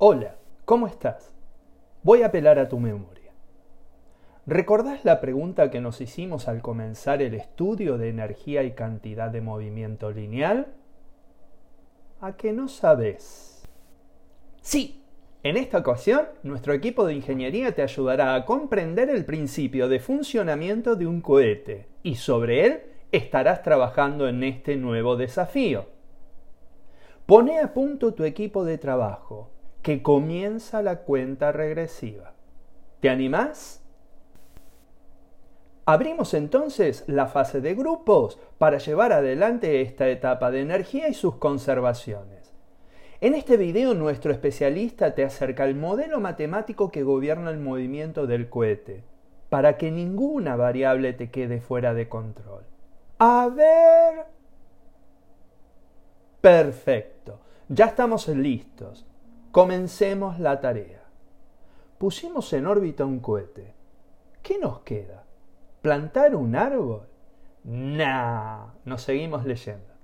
Hola, ¿cómo estás? Voy a apelar a tu memoria. ¿Recordás la pregunta que nos hicimos al comenzar el estudio de energía y cantidad de movimiento lineal? ¿A que no sabes? Sí, en esta ocasión, nuestro equipo de ingeniería te ayudará a comprender el principio de funcionamiento de un cohete y sobre él estarás trabajando en este nuevo desafío. Pone a punto tu equipo de trabajo que comienza la cuenta regresiva. ¿Te animás? Abrimos entonces la fase de grupos para llevar adelante esta etapa de energía y sus conservaciones. En este video nuestro especialista te acerca el modelo matemático que gobierna el movimiento del cohete, para que ninguna variable te quede fuera de control. A ver... Perfecto, ya estamos listos. Comencemos la tarea. Pusimos en órbita un cohete. ¿Qué nos queda? ¿Plantar un árbol? Nah, nos seguimos leyendo.